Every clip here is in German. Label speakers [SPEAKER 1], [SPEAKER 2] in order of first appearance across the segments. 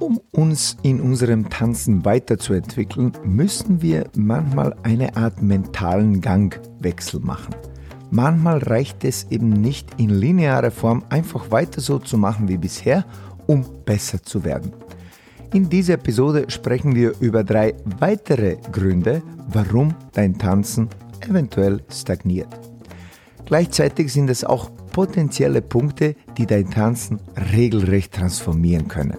[SPEAKER 1] Um uns in unserem Tanzen weiterzuentwickeln, müssen wir manchmal eine Art mentalen Gangwechsel machen. Manchmal reicht es eben nicht in linearer Form einfach weiter so zu machen wie bisher, um besser zu werden. In dieser Episode sprechen wir über drei weitere Gründe, warum dein Tanzen eventuell stagniert. Gleichzeitig sind es auch potenzielle Punkte, die dein Tanzen regelrecht transformieren können.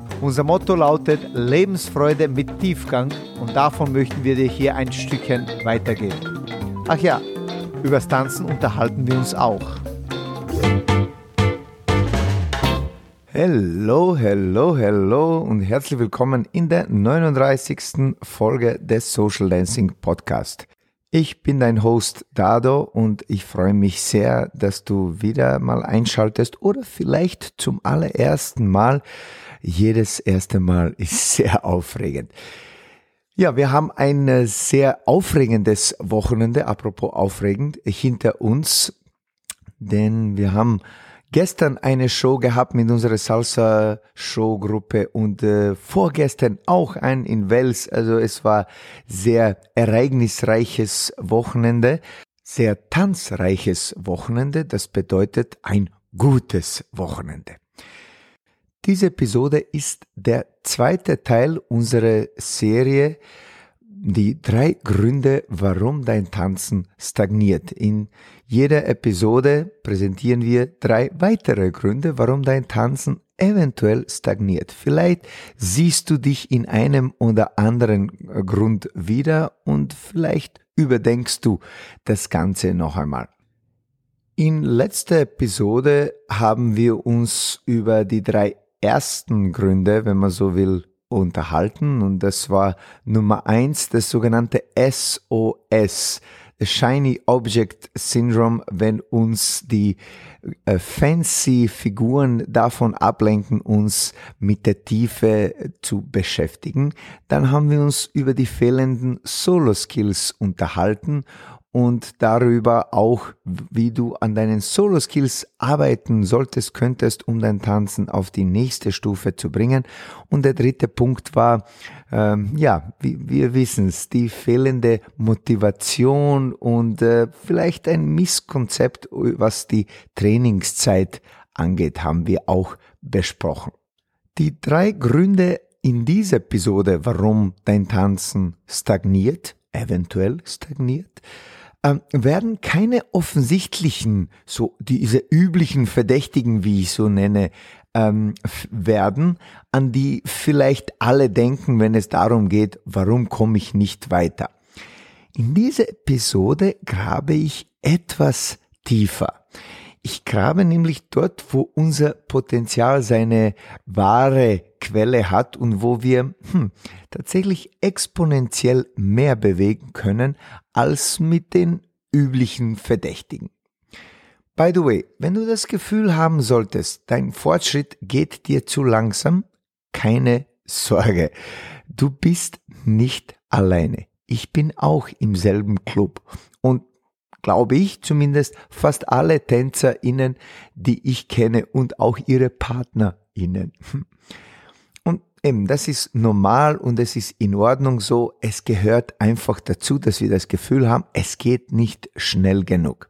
[SPEAKER 1] Unser Motto lautet Lebensfreude mit Tiefgang und davon möchten wir dir hier ein Stückchen weitergeben. Ach ja, übers Tanzen unterhalten wir uns auch. Hello, hello, hello und herzlich willkommen in der 39. Folge des Social Dancing Podcast. Ich bin dein Host Dado und ich freue mich sehr, dass du wieder mal einschaltest oder vielleicht zum allerersten Mal jedes erste Mal ist sehr aufregend. Ja, wir haben ein sehr aufregendes Wochenende, apropos aufregend, hinter uns, denn wir haben gestern eine Show gehabt mit unserer Salsa-Show-Gruppe und äh, vorgestern auch ein in Wels. Also es war sehr ereignisreiches Wochenende, sehr tanzreiches Wochenende. Das bedeutet ein gutes Wochenende. Diese Episode ist der zweite Teil unserer Serie die drei Gründe, warum dein Tanzen stagniert. In jeder Episode präsentieren wir drei weitere Gründe, warum dein Tanzen eventuell stagniert. Vielleicht siehst du dich in einem oder anderen Grund wieder und vielleicht überdenkst du das Ganze noch einmal. In letzter Episode haben wir uns über die drei ersten Gründe, wenn man so will, unterhalten und das war Nummer eins, das sogenannte SOS, Shiny Object Syndrome, wenn uns die äh, fancy Figuren davon ablenken, uns mit der Tiefe zu beschäftigen. Dann haben wir uns über die fehlenden Solo Skills unterhalten und darüber auch, wie du an deinen Solo-Skills arbeiten solltest, könntest, um dein Tanzen auf die nächste Stufe zu bringen. Und der dritte Punkt war, ähm, ja, wie, wir wissen es, die fehlende Motivation und äh, vielleicht ein Misskonzept, was die Trainingszeit angeht, haben wir auch besprochen. Die drei Gründe in dieser Episode, warum dein Tanzen stagniert, eventuell stagniert, ähm, werden keine offensichtlichen, so diese üblichen Verdächtigen, wie ich so nenne, ähm, werden, an die vielleicht alle denken, wenn es darum geht, warum komme ich nicht weiter. In dieser Episode grabe ich etwas tiefer. Ich grabe nämlich dort, wo unser Potenzial seine wahre Quelle hat und wo wir hm, tatsächlich exponentiell mehr bewegen können als mit den üblichen Verdächtigen. By the way, wenn du das Gefühl haben solltest, dein Fortschritt geht dir zu langsam, keine Sorge. Du bist nicht alleine. Ich bin auch im selben Club und glaube ich zumindest, fast alle TänzerInnen, die ich kenne und auch ihre PartnerInnen. Eben, das ist normal und es ist in Ordnung so. Es gehört einfach dazu, dass wir das Gefühl haben, es geht nicht schnell genug.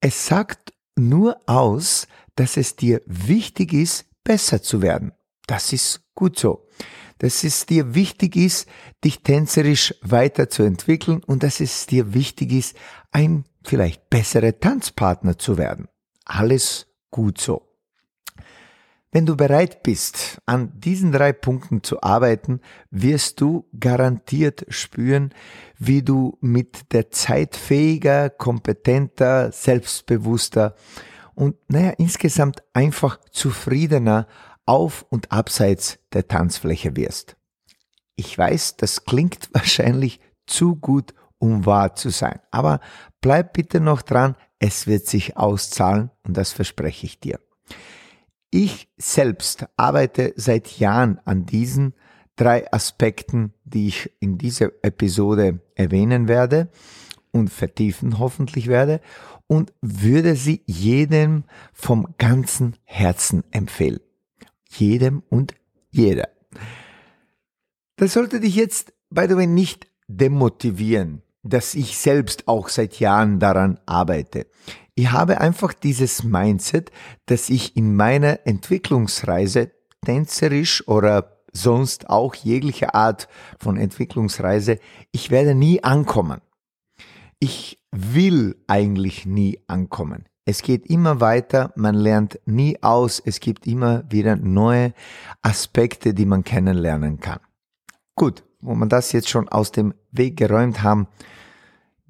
[SPEAKER 1] Es sagt nur aus, dass es dir wichtig ist, besser zu werden. Das ist gut so dass es dir wichtig ist, dich tänzerisch weiterzuentwickeln und dass es dir wichtig ist, ein vielleicht besserer Tanzpartner zu werden. Alles gut so. Wenn du bereit bist, an diesen drei Punkten zu arbeiten, wirst du garantiert spüren, wie du mit der Zeit fähiger, kompetenter, selbstbewusster und naja, insgesamt einfach zufriedener auf und abseits der Tanzfläche wirst. Ich weiß, das klingt wahrscheinlich zu gut, um wahr zu sein, aber bleib bitte noch dran, es wird sich auszahlen und das verspreche ich dir. Ich selbst arbeite seit Jahren an diesen drei Aspekten, die ich in dieser Episode erwähnen werde und vertiefen hoffentlich werde und würde sie jedem vom ganzen Herzen empfehlen. Jedem und jeder. Das sollte dich jetzt, by the way, nicht demotivieren, dass ich selbst auch seit Jahren daran arbeite. Ich habe einfach dieses Mindset, dass ich in meiner Entwicklungsreise tänzerisch oder sonst auch jegliche Art von Entwicklungsreise, ich werde nie ankommen. Ich will eigentlich nie ankommen. Es geht immer weiter, man lernt nie aus, es gibt immer wieder neue Aspekte, die man kennenlernen kann. Gut, wo man das jetzt schon aus dem Weg geräumt haben,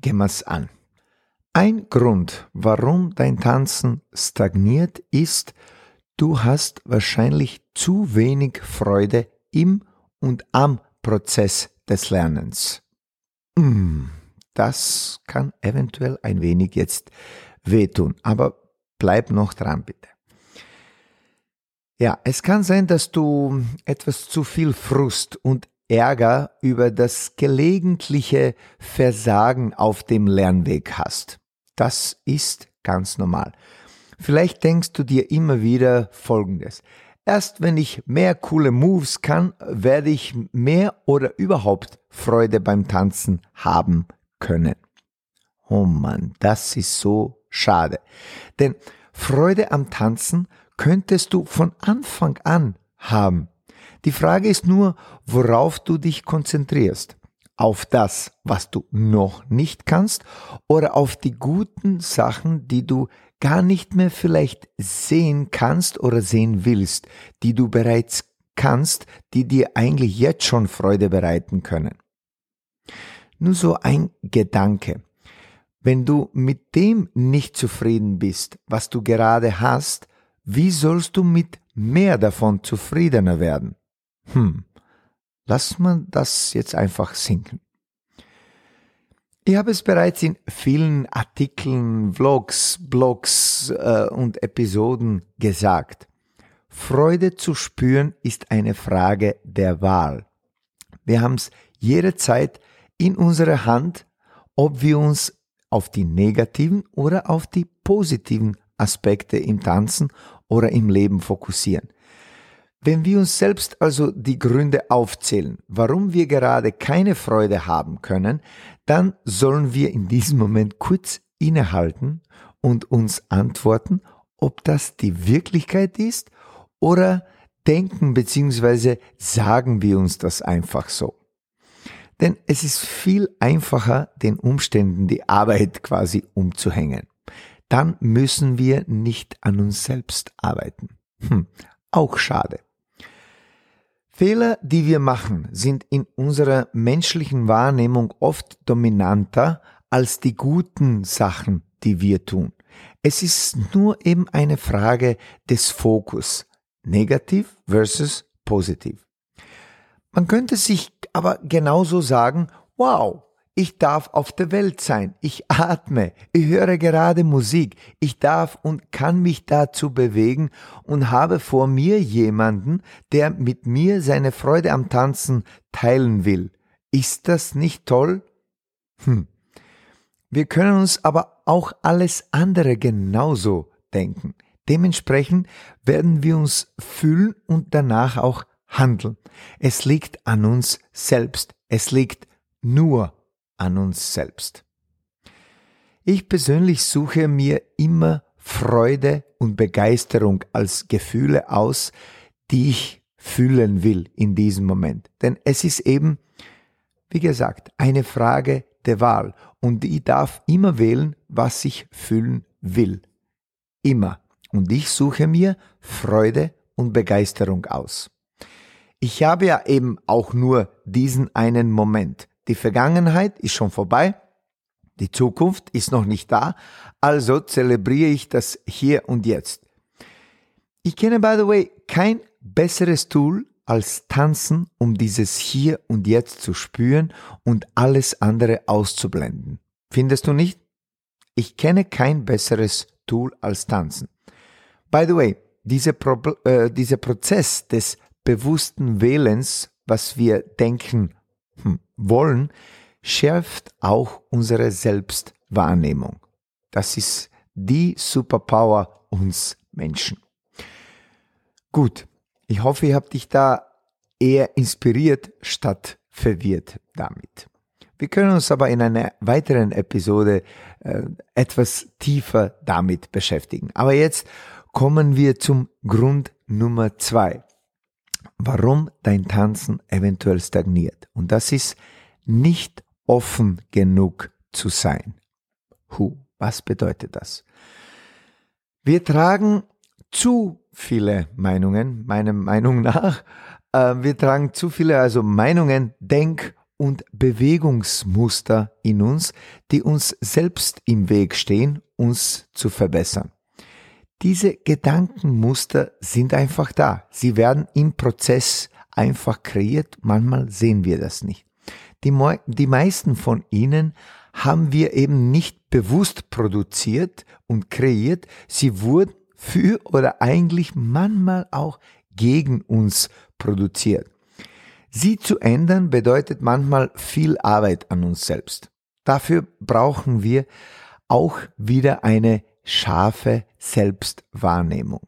[SPEAKER 1] gehen wir es an. Ein Grund, warum dein Tanzen stagniert, ist, du hast wahrscheinlich zu wenig Freude im und am Prozess des Lernens. Mm, das kann eventuell ein wenig jetzt wehtun, aber bleib noch dran bitte. Ja, es kann sein, dass du etwas zu viel Frust und Ärger über das gelegentliche Versagen auf dem Lernweg hast. Das ist ganz normal. Vielleicht denkst du dir immer wieder Folgendes. Erst wenn ich mehr coole Moves kann, werde ich mehr oder überhaupt Freude beim Tanzen haben können. Oh Mann, das ist so schade. Denn Freude am Tanzen könntest du von Anfang an haben. Die Frage ist nur, worauf du dich konzentrierst. Auf das, was du noch nicht kannst oder auf die guten Sachen, die du gar nicht mehr vielleicht sehen kannst oder sehen willst, die du bereits kannst, die dir eigentlich jetzt schon Freude bereiten können. Nur so ein Gedanke. Wenn du mit dem nicht zufrieden bist, was du gerade hast, wie sollst du mit mehr davon zufriedener werden? Hm, lass man das jetzt einfach sinken. Ich habe es bereits in vielen Artikeln, Vlogs, Blogs äh, und Episoden gesagt. Freude zu spüren ist eine Frage der Wahl. Wir haben es jederzeit in unserer Hand, ob wir uns auf die negativen oder auf die positiven Aspekte im Tanzen oder im Leben fokussieren. Wenn wir uns selbst also die Gründe aufzählen, warum wir gerade keine Freude haben können, dann sollen wir in diesem Moment kurz innehalten und uns antworten, ob das die Wirklichkeit ist oder denken bzw. sagen wir uns das einfach so. Denn es ist viel einfacher, den Umständen die Arbeit quasi umzuhängen. Dann müssen wir nicht an uns selbst arbeiten. Hm, auch schade. Fehler, die wir machen, sind in unserer menschlichen Wahrnehmung oft dominanter als die guten Sachen, die wir tun. Es ist nur eben eine Frage des Fokus. Negativ versus positiv. Man könnte sich aber genauso sagen, wow, ich darf auf der Welt sein. Ich atme. Ich höre gerade Musik. Ich darf und kann mich dazu bewegen und habe vor mir jemanden, der mit mir seine Freude am Tanzen teilen will. Ist das nicht toll? Hm. Wir können uns aber auch alles andere genauso denken. Dementsprechend werden wir uns fühlen und danach auch handeln. Es liegt an uns selbst. Es liegt nur an uns selbst. Ich persönlich suche mir immer Freude und Begeisterung als Gefühle aus, die ich fühlen will in diesem Moment. Denn es ist eben, wie gesagt, eine Frage der Wahl und ich darf immer wählen, was ich fühlen will. Immer. Und ich suche mir Freude und Begeisterung aus. Ich habe ja eben auch nur diesen einen Moment. Die Vergangenheit ist schon vorbei, die Zukunft ist noch nicht da, also zelebriere ich das hier und jetzt. Ich kenne, by the way, kein besseres Tool als Tanzen, um dieses Hier und Jetzt zu spüren und alles andere auszublenden. Findest du nicht? Ich kenne kein besseres Tool als Tanzen. By the way, diese Pro äh, dieser Prozess des bewussten Wählens, was wir denken wollen, schärft auch unsere Selbstwahrnehmung. Das ist die Superpower uns Menschen. Gut, ich hoffe, ihr habt dich da eher inspiriert statt verwirrt damit. Wir können uns aber in einer weiteren Episode äh, etwas tiefer damit beschäftigen. Aber jetzt kommen wir zum Grund Nummer zwei, warum dein Tanzen eventuell stagniert. Und das ist nicht offen genug zu sein. Hu, was bedeutet das? Wir tragen zu viele Meinungen, meiner Meinung nach. Äh, wir tragen zu viele also Meinungen, Denk- und Bewegungsmuster in uns, die uns selbst im Weg stehen, uns zu verbessern. Diese Gedankenmuster sind einfach da. Sie werden im Prozess einfach kreiert. Manchmal sehen wir das nicht. Die, die meisten von ihnen haben wir eben nicht bewusst produziert und kreiert. Sie wurden für oder eigentlich manchmal auch gegen uns produziert. Sie zu ändern bedeutet manchmal viel Arbeit an uns selbst. Dafür brauchen wir auch wieder eine scharfe Selbstwahrnehmung.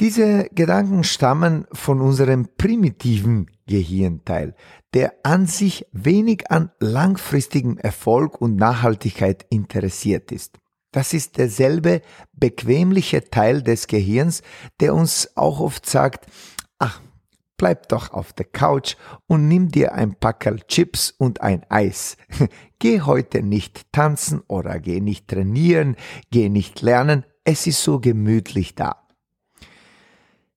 [SPEAKER 1] Diese Gedanken stammen von unserem primitiven Gehirnteil, der an sich wenig an langfristigem Erfolg und Nachhaltigkeit interessiert ist. Das ist derselbe bequemliche Teil des Gehirns, der uns auch oft sagt, ach, bleib doch auf der Couch und nimm dir ein Packerl Chips und ein Eis. geh heute nicht tanzen oder geh nicht trainieren, geh nicht lernen, es ist so gemütlich da.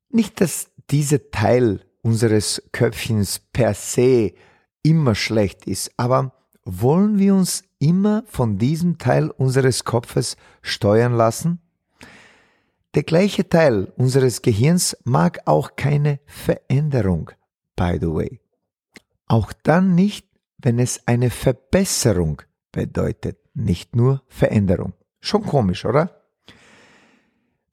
[SPEAKER 1] Nicht, dass dieser Teil unseres Köpfchens per se immer schlecht ist, aber wollen wir uns immer von diesem Teil unseres Kopfes steuern lassen? Der gleiche Teil unseres Gehirns mag auch keine Veränderung, by the way. Auch dann nicht, wenn es eine Verbesserung bedeutet, nicht nur Veränderung. Schon komisch, oder?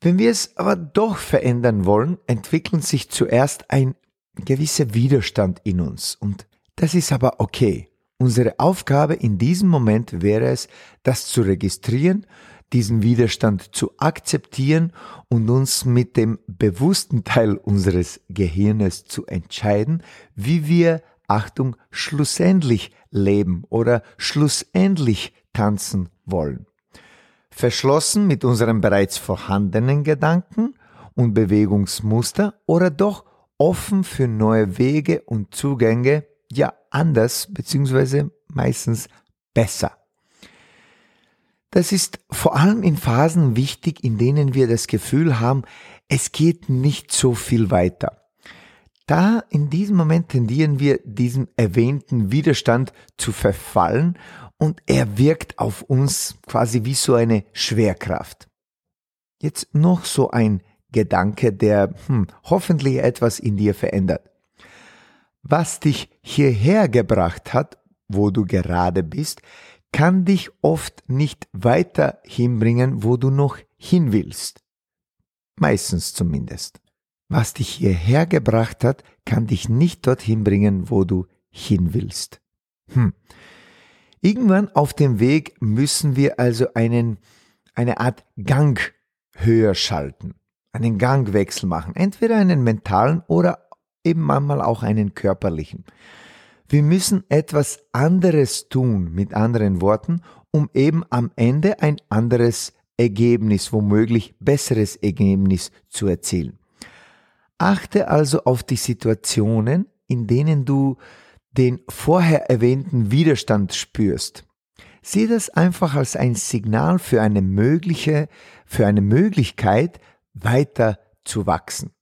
[SPEAKER 1] Wenn wir es aber doch verändern wollen, entwickelt sich zuerst ein gewisser Widerstand in uns und das ist aber okay. Unsere Aufgabe in diesem Moment wäre es, das zu registrieren, diesen Widerstand zu akzeptieren und uns mit dem bewussten Teil unseres Gehirnes zu entscheiden, wie wir, Achtung, schlussendlich leben oder schlussendlich tanzen wollen. Verschlossen mit unseren bereits vorhandenen Gedanken und Bewegungsmuster oder doch offen für neue Wege und Zugänge ja anders beziehungsweise meistens besser. Das ist vor allem in Phasen wichtig, in denen wir das Gefühl haben, es geht nicht so viel weiter. Da in diesem Moment tendieren wir diesem erwähnten Widerstand zu verfallen und er wirkt auf uns quasi wie so eine Schwerkraft. Jetzt noch so ein Gedanke, der hm, hoffentlich etwas in dir verändert was dich hierher gebracht hat, wo du gerade bist, kann dich oft nicht weiter hinbringen, wo du noch hin willst. Meistens zumindest. Was dich hierher gebracht hat, kann dich nicht dorthin bringen, wo du hin willst. Hm. Irgendwann auf dem Weg müssen wir also einen, eine Art Gang höher schalten, einen Gangwechsel machen, entweder einen mentalen oder eben manchmal auch einen körperlichen. Wir müssen etwas anderes tun, mit anderen Worten, um eben am Ende ein anderes Ergebnis, womöglich besseres Ergebnis zu erzielen. Achte also auf die Situationen, in denen du den vorher erwähnten Widerstand spürst. Sieh das einfach als ein Signal für eine mögliche, für eine Möglichkeit, weiter zu wachsen.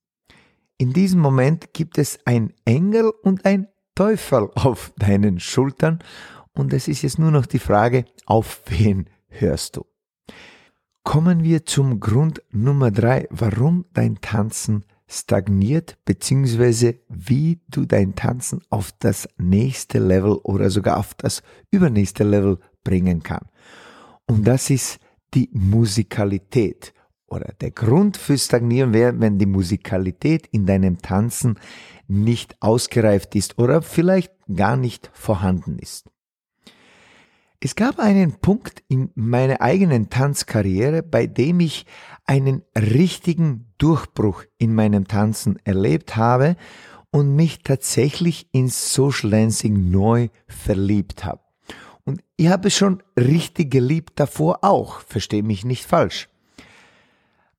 [SPEAKER 1] In diesem Moment gibt es ein Engel und ein Teufel auf deinen Schultern und es ist jetzt nur noch die Frage, auf wen hörst du? kommen wir zum Grund Nummer drei, warum dein Tanzen stagniert, beziehungsweise wie du dein Tanzen auf das nächste Level oder sogar auf das übernächste Level bringen kann. Und das ist die Musikalität. Oder der Grund für Stagnieren wäre, wenn die Musikalität in deinem Tanzen nicht ausgereift ist oder vielleicht gar nicht vorhanden ist. Es gab einen Punkt in meiner eigenen Tanzkarriere, bei dem ich einen richtigen Durchbruch in meinem Tanzen erlebt habe und mich tatsächlich ins Social Dancing neu verliebt habe. Und ich habe es schon richtig geliebt davor auch, verstehe mich nicht falsch.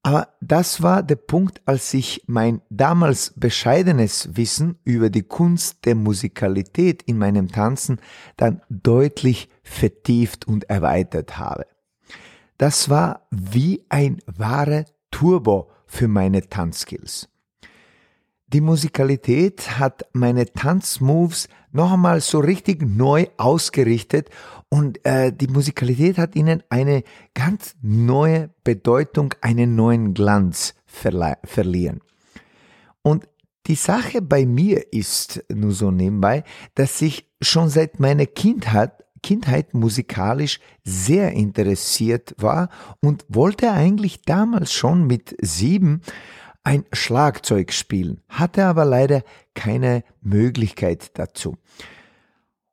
[SPEAKER 1] Aber das war der Punkt, als ich mein damals bescheidenes Wissen über die Kunst der Musikalität in meinem Tanzen dann deutlich vertieft und erweitert habe. Das war wie ein wahrer Turbo für meine Tanzskills. Die Musikalität hat meine Tanzmoves noch einmal so richtig neu ausgerichtet und äh, die Musikalität hat ihnen eine ganz neue Bedeutung, einen neuen Glanz verliehen. Und die Sache bei mir ist nur so nebenbei, dass ich schon seit meiner Kindheit Kindheit musikalisch sehr interessiert war und wollte eigentlich damals schon mit sieben ein Schlagzeug spielen, hatte aber leider keine Möglichkeit dazu.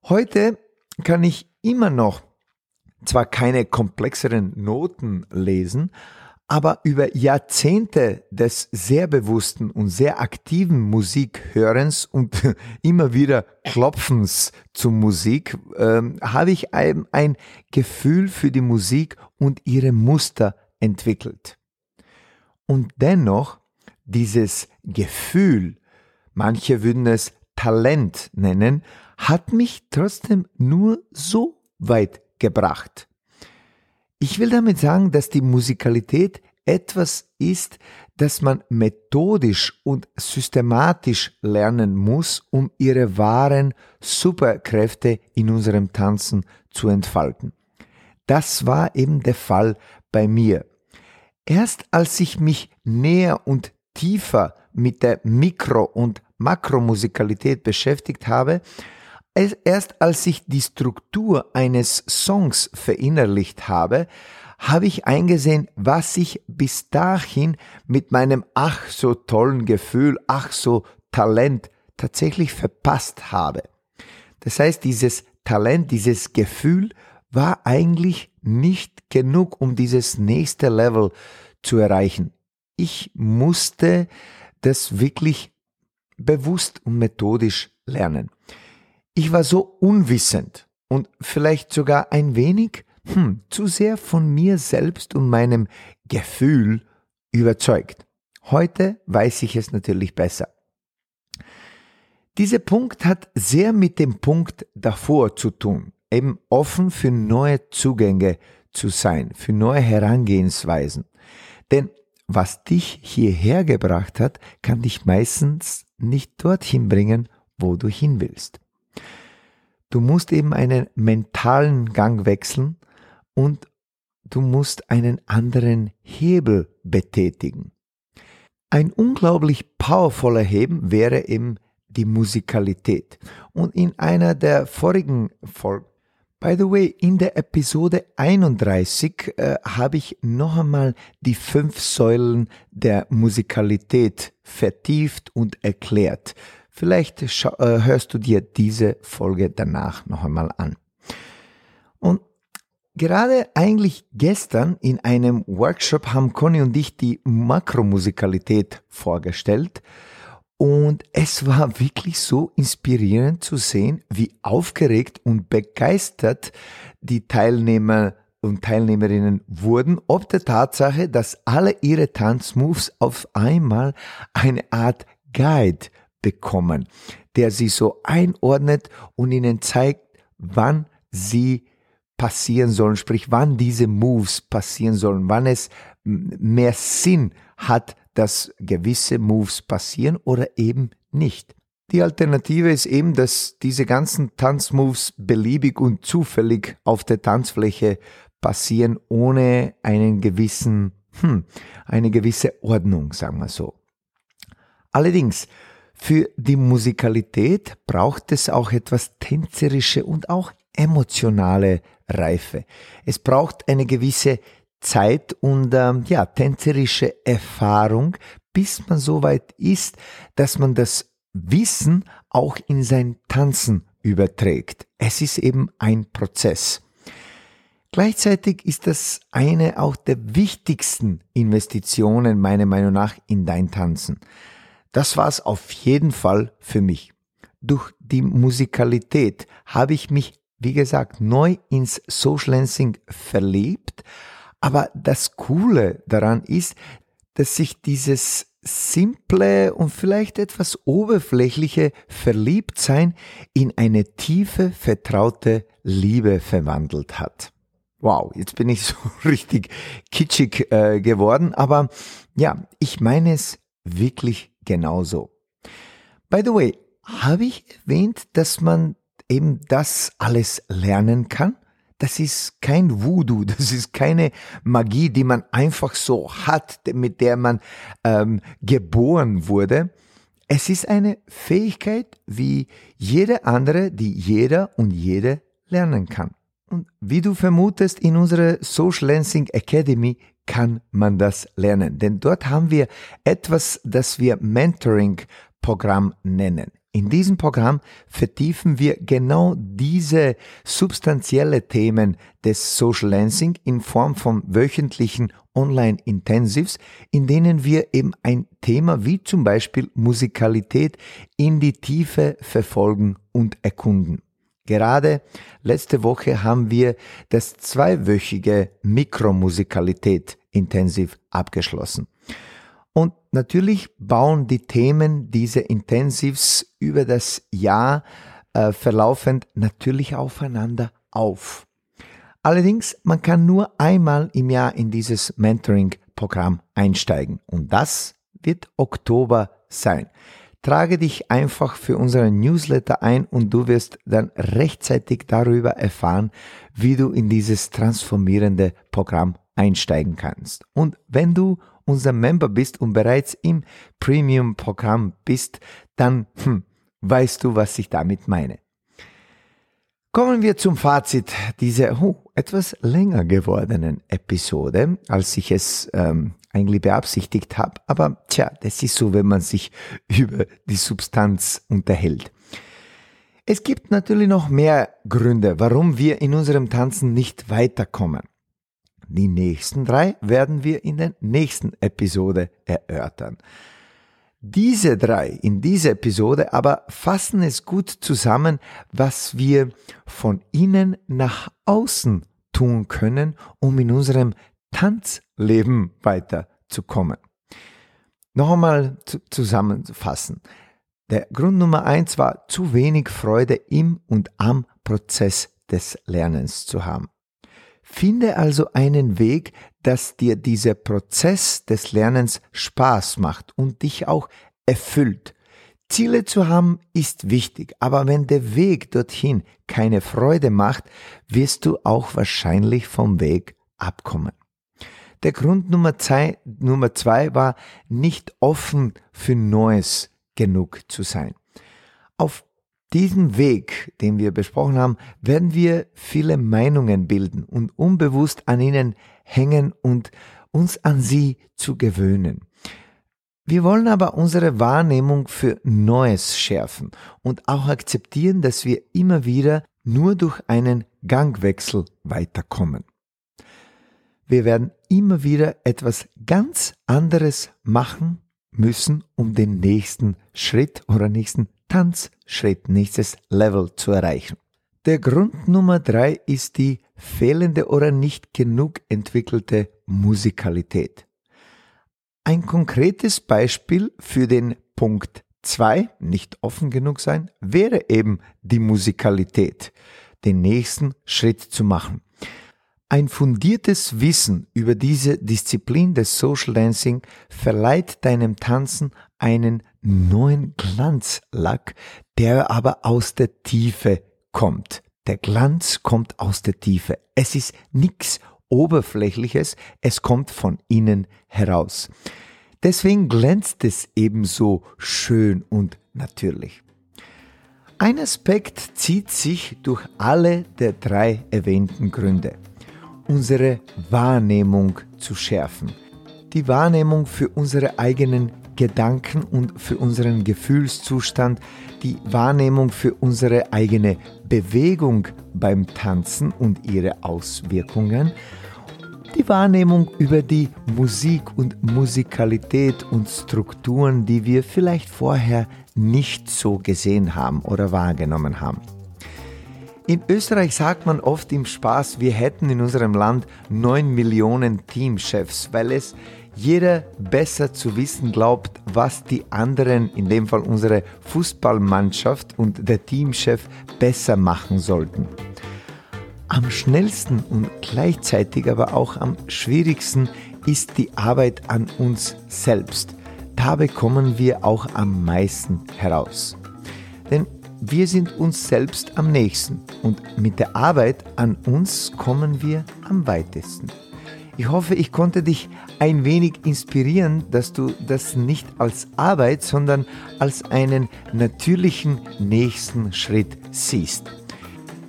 [SPEAKER 1] Heute kann ich immer noch zwar keine komplexeren Noten lesen, aber über Jahrzehnte des sehr bewussten und sehr aktiven Musikhörens und immer wieder Klopfens zur Musik ähm, habe ich ein, ein Gefühl für die Musik und ihre Muster entwickelt. Und dennoch dieses Gefühl, manche würden es Talent nennen, hat mich trotzdem nur so weit gebracht. Ich will damit sagen, dass die Musikalität etwas ist, das man methodisch und systematisch lernen muss, um ihre wahren Superkräfte in unserem Tanzen zu entfalten. Das war eben der Fall bei mir. Erst als ich mich näher und tiefer mit der Mikro- und Makromusikalität beschäftigt habe, erst als ich die Struktur eines Songs verinnerlicht habe, habe ich eingesehen, was ich bis dahin mit meinem ach so tollen Gefühl, ach so Talent tatsächlich verpasst habe. Das heißt, dieses Talent, dieses Gefühl war eigentlich nicht genug, um dieses nächste Level zu erreichen ich musste das wirklich bewusst und methodisch lernen. Ich war so unwissend und vielleicht sogar ein wenig hm, zu sehr von mir selbst und meinem Gefühl überzeugt. Heute weiß ich es natürlich besser. Dieser Punkt hat sehr mit dem Punkt davor zu tun, eben offen für neue Zugänge zu sein, für neue Herangehensweisen. Denn was dich hierher gebracht hat, kann dich meistens nicht dorthin bringen, wo du hin willst. Du musst eben einen mentalen Gang wechseln und du musst einen anderen Hebel betätigen. Ein unglaublich powervoller Heben wäre eben die Musikalität. Und in einer der vorigen Folgen By the way, in der Episode 31 äh, habe ich noch einmal die fünf Säulen der Musikalität vertieft und erklärt. Vielleicht äh, hörst du dir diese Folge danach noch einmal an. Und gerade eigentlich gestern in einem Workshop haben Conny und ich die Makromusikalität vorgestellt und es war wirklich so inspirierend zu sehen, wie aufgeregt und begeistert die Teilnehmer und Teilnehmerinnen wurden, ob der Tatsache, dass alle ihre Tanzmoves auf einmal eine Art Guide bekommen, der sie so einordnet und ihnen zeigt, wann sie passieren sollen, sprich wann diese Moves passieren sollen, wann es mehr Sinn hat, dass gewisse Moves passieren oder eben nicht. Die Alternative ist eben, dass diese ganzen Tanzmoves beliebig und zufällig auf der Tanzfläche passieren ohne einen gewissen, hm, eine gewisse Ordnung, sagen wir so. Allerdings, für die Musikalität braucht es auch etwas tänzerische und auch emotionale Reife. Es braucht eine gewisse Zeit und ähm, ja, tänzerische Erfahrung, bis man so weit ist, dass man das Wissen auch in sein Tanzen überträgt. Es ist eben ein Prozess. Gleichzeitig ist das eine auch der wichtigsten Investitionen meiner Meinung nach in dein Tanzen. Das war es auf jeden Fall für mich. Durch die Musikalität habe ich mich, wie gesagt, neu ins Social Dancing verliebt. Aber das Coole daran ist, dass sich dieses simple und vielleicht etwas oberflächliche Verliebtsein in eine tiefe, vertraute Liebe verwandelt hat. Wow, jetzt bin ich so richtig kitschig äh, geworden, aber ja, ich meine es wirklich genauso. By the way, habe ich erwähnt, dass man eben das alles lernen kann? Das ist kein Voodoo, das ist keine Magie, die man einfach so hat, mit der man ähm, geboren wurde. Es ist eine Fähigkeit wie jede andere, die jeder und jede lernen kann. Und wie du vermutest, in unserer Social Lancing Academy kann man das lernen. Denn dort haben wir etwas, das wir Mentoring-Programm nennen. In diesem Programm vertiefen wir genau diese substanzielle Themen des Social Lancing in Form von wöchentlichen Online-Intensives, in denen wir eben ein Thema wie zum Beispiel Musikalität in die Tiefe verfolgen und erkunden. Gerade letzte Woche haben wir das zweiwöchige Mikromusikalität intensiv abgeschlossen. Und natürlich bauen die Themen dieser Intensivs über das Jahr äh, verlaufend natürlich aufeinander auf. Allerdings, man kann nur einmal im Jahr in dieses Mentoring-Programm einsteigen und das wird Oktober sein. Trage dich einfach für unseren Newsletter ein und du wirst dann rechtzeitig darüber erfahren, wie du in dieses transformierende Programm einsteigen kannst. Und wenn du unser Member bist und bereits im Premium-Programm bist, dann hm, weißt du, was ich damit meine. Kommen wir zum Fazit dieser oh, etwas länger gewordenen Episode, als ich es ähm, eigentlich beabsichtigt habe. Aber tja, das ist so, wenn man sich über die Substanz unterhält. Es gibt natürlich noch mehr Gründe, warum wir in unserem Tanzen nicht weiterkommen. Die nächsten drei werden wir in der nächsten Episode erörtern. Diese drei in dieser Episode aber fassen es gut zusammen, was wir von innen nach außen tun können, um in unserem Tanzleben weiterzukommen. Noch einmal zu, zusammenzufassen. Der Grund Nummer eins war zu wenig Freude im und am Prozess des Lernens zu haben. Finde also einen Weg, dass dir dieser Prozess des Lernens Spaß macht und dich auch erfüllt. Ziele zu haben ist wichtig, aber wenn der Weg dorthin keine Freude macht, wirst du auch wahrscheinlich vom Weg abkommen. Der Grund Nummer zwei, Nummer zwei war, nicht offen für Neues genug zu sein. Auf diesen Weg, den wir besprochen haben, werden wir viele Meinungen bilden und unbewusst an ihnen hängen und uns an sie zu gewöhnen. Wir wollen aber unsere Wahrnehmung für Neues schärfen und auch akzeptieren, dass wir immer wieder nur durch einen Gangwechsel weiterkommen. Wir werden immer wieder etwas ganz anderes machen müssen, um den nächsten Schritt oder nächsten Tanzschritt, nächstes Level zu erreichen. Der Grund Nummer drei ist die fehlende oder nicht genug entwickelte Musikalität. Ein konkretes Beispiel für den Punkt 2, nicht offen genug sein, wäre eben die Musikalität, den nächsten Schritt zu machen. Ein fundiertes Wissen über diese Disziplin des Social Dancing verleiht deinem Tanzen einen neuen Glanzlack, der aber aus der Tiefe kommt. Der Glanz kommt aus der Tiefe. Es ist nichts Oberflächliches, es kommt von innen heraus. Deswegen glänzt es ebenso schön und natürlich. Ein Aspekt zieht sich durch alle der drei erwähnten Gründe. Unsere Wahrnehmung zu schärfen. Die Wahrnehmung für unsere eigenen Gedanken und für unseren Gefühlszustand, die Wahrnehmung für unsere eigene Bewegung beim Tanzen und ihre Auswirkungen, die Wahrnehmung über die Musik und Musikalität und Strukturen, die wir vielleicht vorher nicht so gesehen haben oder wahrgenommen haben. In Österreich sagt man oft im Spaß, wir hätten in unserem Land 9 Millionen Teamchefs, weil es jeder besser zu wissen glaubt, was die anderen, in dem Fall unsere Fußballmannschaft und der Teamchef, besser machen sollten. Am schnellsten und gleichzeitig aber auch am schwierigsten ist die Arbeit an uns selbst. Da bekommen wir auch am meisten heraus. Denn wir sind uns selbst am nächsten und mit der Arbeit an uns kommen wir am weitesten. Ich hoffe, ich konnte dich ein wenig inspirieren, dass du das nicht als Arbeit, sondern als einen natürlichen nächsten Schritt siehst.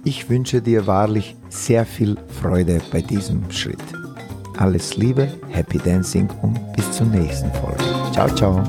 [SPEAKER 1] Ich wünsche dir wahrlich sehr viel Freude bei diesem Schritt. Alles Liebe, Happy Dancing und bis zur nächsten Folge. Ciao, ciao.